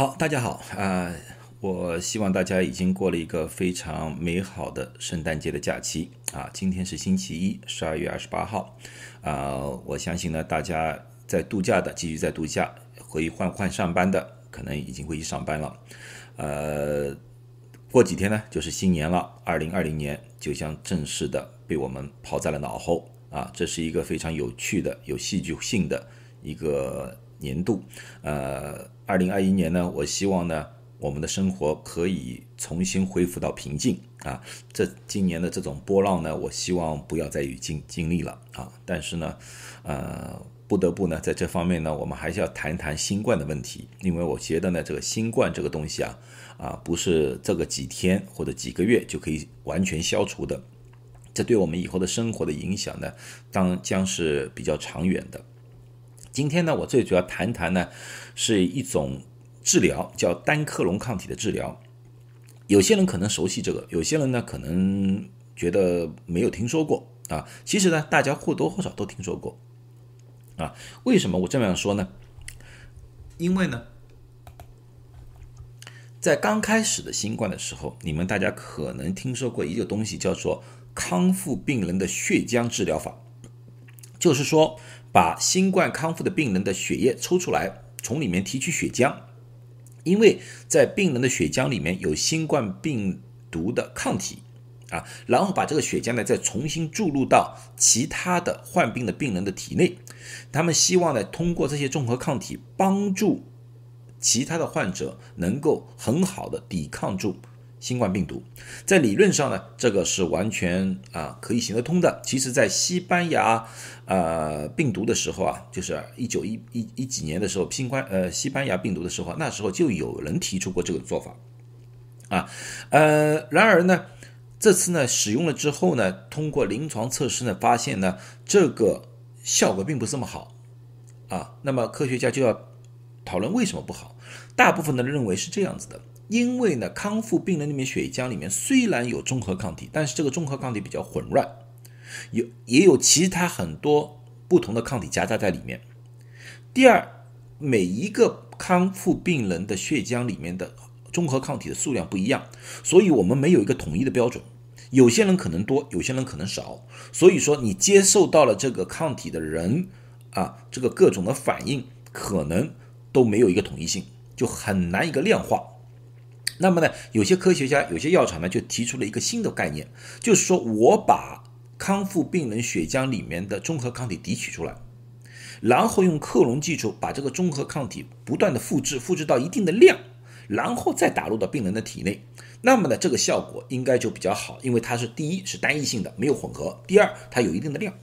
好，大家好啊、我希望大家已经过了一个非常美好的圣诞节的假期啊。今天是星期一，十二月二十八号啊、我相信呢，大家在度假的继续在度假，回换换上班的可能已经回去上班了。呃，过几天呢就是新年了，二零二零年就将正式的被我们抛在了脑后啊。这是一个非常有趣的、有戏剧性的一个年度。呃，二零二一年呢，我希望呢，我们的生活可以重新恢复到平静啊。这今年的这种波浪呢，我希望不要再有经经历了啊。但是呢，呃，不得不呢，在这方面呢，我们还是要谈谈新冠的问题，因为我觉得呢，这个新冠这个东西啊，啊，不是这个几天或者几个月就可以完全消除的。这对我们以后的生活的影响呢，当将是比较长远的。今天呢，我最主要谈谈呢，是一种治疗，叫单克隆抗体的治疗。有些人可能熟悉这个，有些人呢可能觉得没有听说过啊。其实呢，大家或多或少都听说过啊。为什么我这么样说呢？因为呢，在刚开始的新冠的时候，你们大家可能听说过一个东西，叫做康复病人的血浆治疗法，就是说。把新冠康复的病人的血液抽出来，从里面提取血浆，因为在病人的血浆里面有新冠病毒的抗体啊，然后把这个血浆呢再重新注入到其他的患病的病人的体内，他们希望呢通过这些综合抗体帮助其他的患者能够很好的抵抗住。新冠病毒在理论上呢，这个是完全啊可以行得通的。其实，在西班牙呃病毒的时候啊，就是一九一一一几年的时候，新冠呃西班牙病毒的时候，那时候就有人提出过这个做法啊。呃，然而呢，这次呢使用了之后呢，通过临床测试呢，发现呢这个效果并不是这么好啊。那么科学家就要讨论为什么不好。大部分的人认为是这样子的。因为呢，康复病人里面血浆里面虽然有中和抗体，但是这个中和抗体比较混乱，有也有其他很多不同的抗体夹杂在里面。第二，每一个康复病人的血浆里面的中和抗体的数量不一样，所以我们没有一个统一的标准。有些人可能多，有些人可能少。所以说，你接受到了这个抗体的人啊，这个各种的反应可能都没有一个统一性，就很难一个量化。那么呢，有些科学家、有些药厂呢，就提出了一个新的概念，就是说我把康复病人血浆里面的中和抗体提取出来，然后用克隆技术把这个中和抗体不断的复制，复制到一定的量，然后再打入到病人的体内。那么呢，这个效果应该就比较好，因为它是第一是单一性的，没有混合；第二，它有一定的量，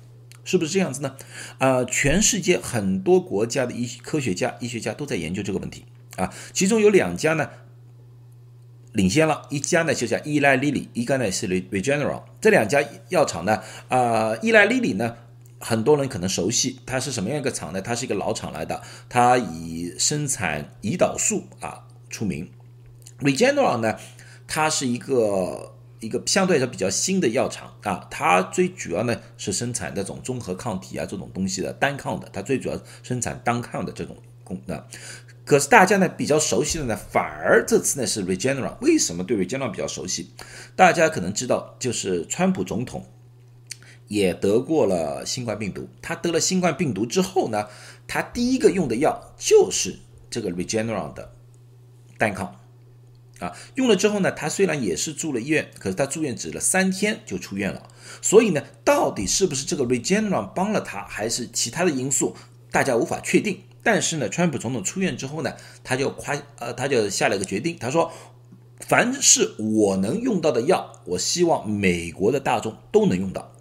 是不是这样子呢？啊，全世界很多国家的医科学家、医学家都在研究这个问题啊，其中有两家呢。领先了一家呢，就叫依莱利里，一个呢是 Regeneron。这两家药厂呢，啊，依莱利里呢，很多人可能熟悉，它是什么样一个厂呢？它是一个老厂来的，它以生产胰岛素啊出名。Regeneron 呢，它是一个一个相对来说比较新的药厂啊，它最主要呢是生产这种综合抗体啊这种东西的单抗的，它最主要生产单抗的这种功能。可是大家呢比较熟悉的呢，反而这次呢是 Regeneron。为什么对 Regeneron 比较熟悉？大家可能知道，就是川普总统也得过了新冠病毒。他得了新冠病毒之后呢，他第一个用的药就是这个 Regeneron 的单抗啊。用了之后呢，他虽然也是住了医院，可是他住院只了三天就出院了。所以呢，到底是不是这个 Regeneron 帮了他，还是其他的因素，大家无法确定。但是呢，川普总统出院之后呢，他就夸呃，他就下了一个决定，他说，凡是我能用到的药，我希望美国的大众都能用到。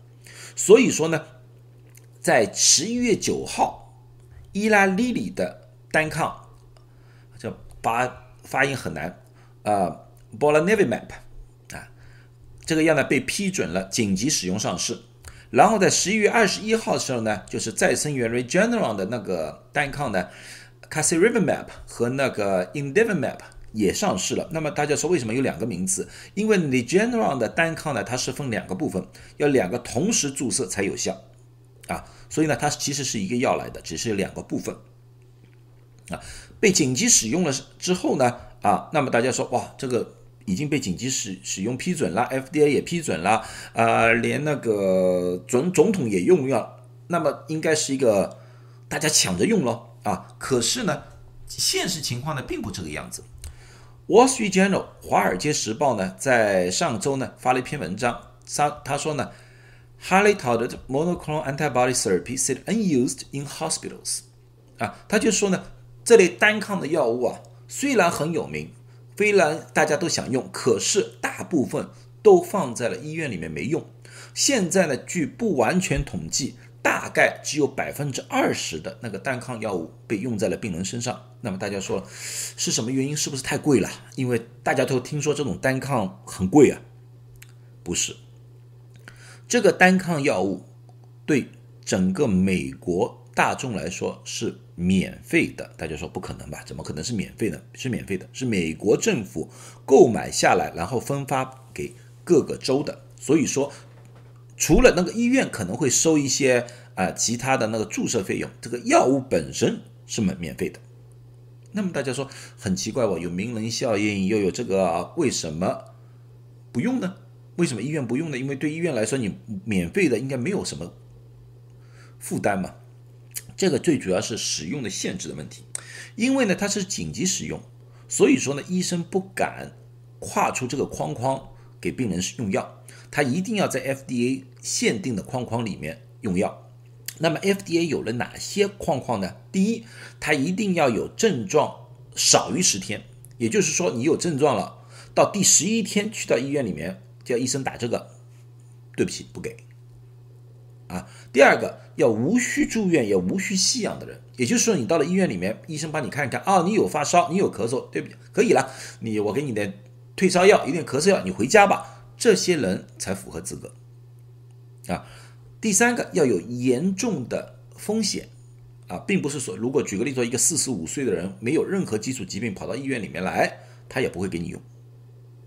所以说呢，在十一月九号，伊拉利里的单抗叫发发音很难啊 b o l a n e v i m a p 啊，这个药呢被批准了紧急使用上市。然后在十一月二十一号的时候呢，就是再生元 Regeneron 的那个单抗呢 c a s i r i v a m a p 和那个 i n d e v i m a p 也上市了。那么大家说为什么有两个名字？因为 Regeneron 的单抗呢，它是分两个部分，要两个同时注射才有效啊。所以呢，它其实是一个药来的，只是两个部分。啊，被紧急使用了之后呢，啊，那么大家说哇，这个已经被紧急使使用批准了，FDA 也批准了，啊，连那个总总统也用了，那么应该是一个大家抢着用咯。啊。可是呢，现实情况呢并不这个样子。Wall Street Journal 华尔街时报呢在上周呢发了一篇文章，他他说呢，highly touted monoclonal antibody therapy s i t unused in hospitals。啊，他就说呢，这类单抗的药物啊，虽然很有名，虽然大家都想用，可是大部分都放在了医院里面没用。现在呢，据不完全统计，大概只有百分之二十的那个单抗药物被用在了病人身上。那么大家说，是什么原因？是不是太贵了？因为大家都听说这种单抗很贵啊。不是，这个单抗药物对整个美国大众来说是。免费的，大家说不可能吧？怎么可能是免费的？是免费的，是美国政府购买下来，然后分发给各个州的。所以说，除了那个医院可能会收一些啊其他的那个注射费用，这个药物本身是免免费的。那么大家说很奇怪哦，有名人效应，又有这个，为什么不用呢？为什么医院不用呢？因为对医院来说，你免费的应该没有什么负担嘛。这个最主要是使用的限制的问题，因为呢它是紧急使用，所以说呢医生不敢跨出这个框框给病人用药，他一定要在 FDA 限定的框框里面用药。那么 FDA 有了哪些框框呢？第一，他一定要有症状少于十天，也就是说你有症状了，到第十一天去到医院里面叫医生打这个，对不起不给。啊，第二个要无需住院也无需吸氧的人，也就是说，你到了医院里面，医生帮你看一看，啊，你有发烧，你有咳嗽，对不对？可以了，你我给你点退烧药，有点咳嗽药，你回家吧。这些人才符合资格。啊，第三个要有严重的风险，啊，并不是说，如果举个例子说，一个四十五岁的人没有任何基础疾病跑到医院里面来，他也不会给你用。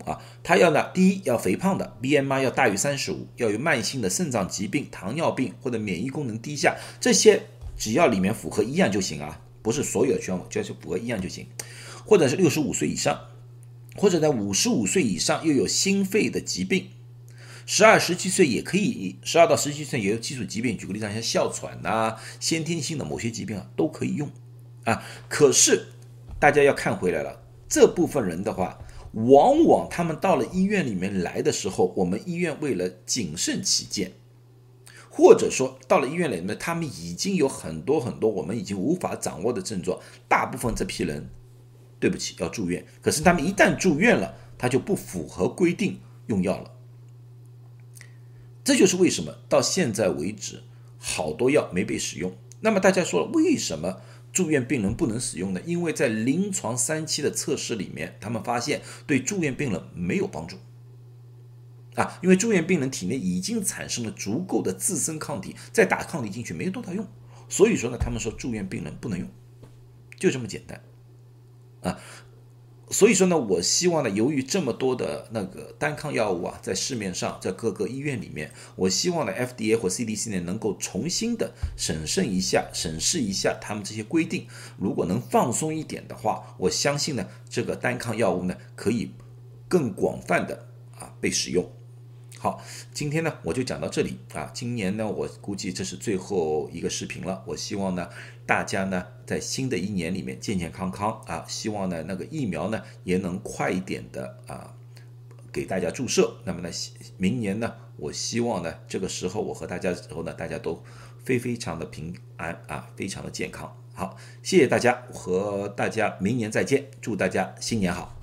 啊，他要呢，第一要肥胖的，BMI 要大于三十五，要有慢性的肾脏疾病、糖尿病或者免疫功能低下，这些只要里面符合一样就行啊，不是所有的全部，就是符合一样就行。或者是六十五岁以上，或者在五十五岁以上又有心肺的疾病，十二十七岁也可以，十二到十七岁也有基础疾病，举个例子，像哮喘呐、先天性的某些疾病啊都可以用啊。可是大家要看回来了，这部分人的话。往往他们到了医院里面来的时候，我们医院为了谨慎起见，或者说到了医院里面，他们已经有很多很多我们已经无法掌握的症状，大部分这批人，对不起要住院。可是他们一旦住院了，他就不符合规定用药了。这就是为什么到现在为止好多药没被使用。那么大家说了，为什么？住院病人不能使用的，因为在临床三期的测试里面，他们发现对住院病人没有帮助啊，因为住院病人体内已经产生了足够的自身抗体，再打抗体进去没有多大用，所以说呢，他们说住院病人不能用，就这么简单啊。所以说呢，我希望呢，由于这么多的那个单抗药物啊，在市面上，在各个医院里面，我希望呢，FDA 或 CDC 呢，能够重新的审慎一下，审视一下他们这些规定。如果能放松一点的话，我相信呢，这个单抗药物呢，可以更广泛的啊被使用。好，今天呢我就讲到这里啊。今年呢，我估计这是最后一个视频了。我希望呢，大家呢在新的一年里面健健康康啊。希望呢那个疫苗呢也能快一点的啊给大家注射。那么呢，明年呢，我希望呢这个时候我和大家之后呢，大家都非非常的平安啊，非常的健康。好，谢谢大家，和大家明年再见，祝大家新年好。